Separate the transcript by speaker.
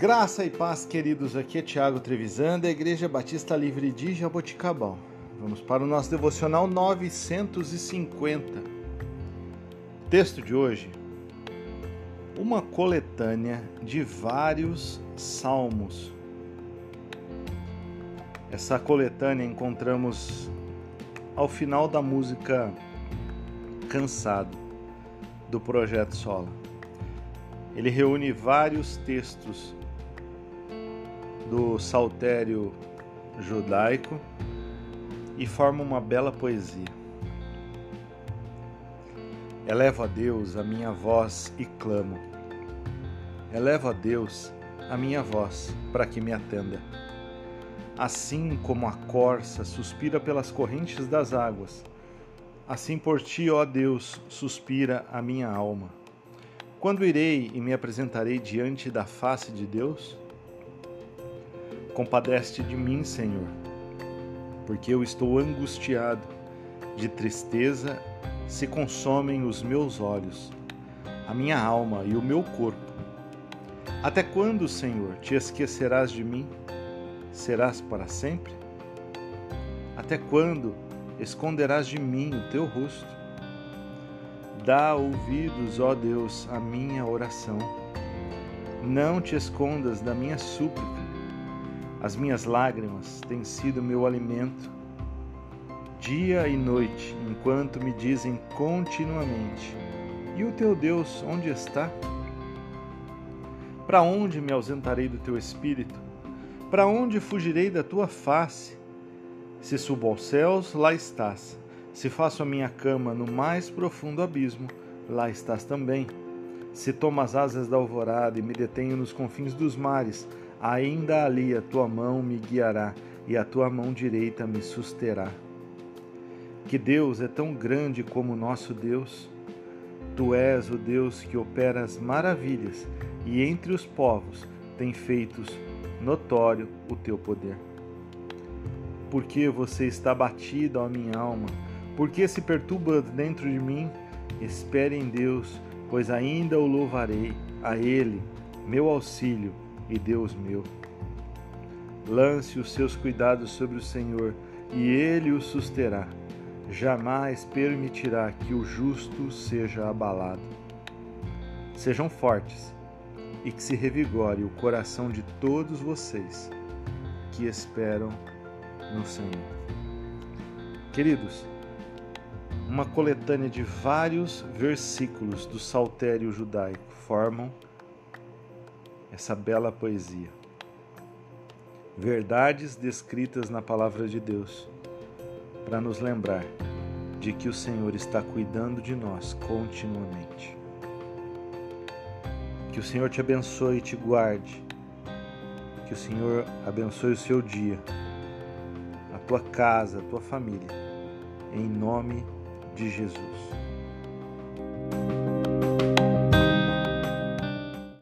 Speaker 1: Graça e paz, queridos. Aqui é Tiago Trevisan, da Igreja Batista Livre de Jaboticabal. Vamos para o nosso devocional 950. Texto de hoje: Uma coletânea de vários salmos. Essa coletânea encontramos ao final da música Cansado, do projeto Sola. Ele reúne vários textos do saltério judaico e forma uma bela poesia. Elevo a Deus a minha voz e clamo. Elevo a Deus a minha voz para que me atenda. Assim como a corça suspira pelas correntes das águas, assim por ti, ó Deus, suspira a minha alma. Quando irei e me apresentarei diante da face de Deus? Compadece de mim, Senhor, porque eu estou angustiado, de tristeza se consomem os meus olhos, a minha alma e o meu corpo. Até quando, Senhor, te esquecerás de mim? Serás para sempre? Até quando esconderás de mim o teu rosto? Dá ouvidos, ó Deus, à minha oração. Não te escondas da minha súplica as minhas lágrimas têm sido meu alimento, dia e noite, enquanto me dizem continuamente: E o teu Deus onde está? Para onde me ausentarei do teu espírito? Para onde fugirei da tua face? Se subo aos céus, lá estás. Se faço a minha cama no mais profundo abismo, lá estás também. Se tomo as asas da alvorada e me detenho nos confins dos mares, ainda ali a tua mão me guiará e a tua mão direita me susterá. Que Deus é tão grande como nosso Deus. Tu és o Deus que opera as maravilhas e entre os povos tem feitos notório o teu poder. Porque você está batido, ó minha alma? Porque se perturba dentro de mim? Espere em Deus, pois ainda o louvarei, a Ele, meu auxílio e Deus meu. Lance os seus cuidados sobre o Senhor, e ele o susterá. Jamais permitirá que o justo seja abalado. Sejam fortes e que se revigore o coração de todos vocês que esperam no Senhor. Queridos, uma coletânea de vários versículos do Saltério judaico formam essa bela poesia. Verdades descritas na palavra de Deus, para nos lembrar de que o Senhor está cuidando de nós continuamente. Que o Senhor te abençoe e te guarde. Que o Senhor abençoe o seu dia, a tua casa, a tua família. Em nome de Jesus.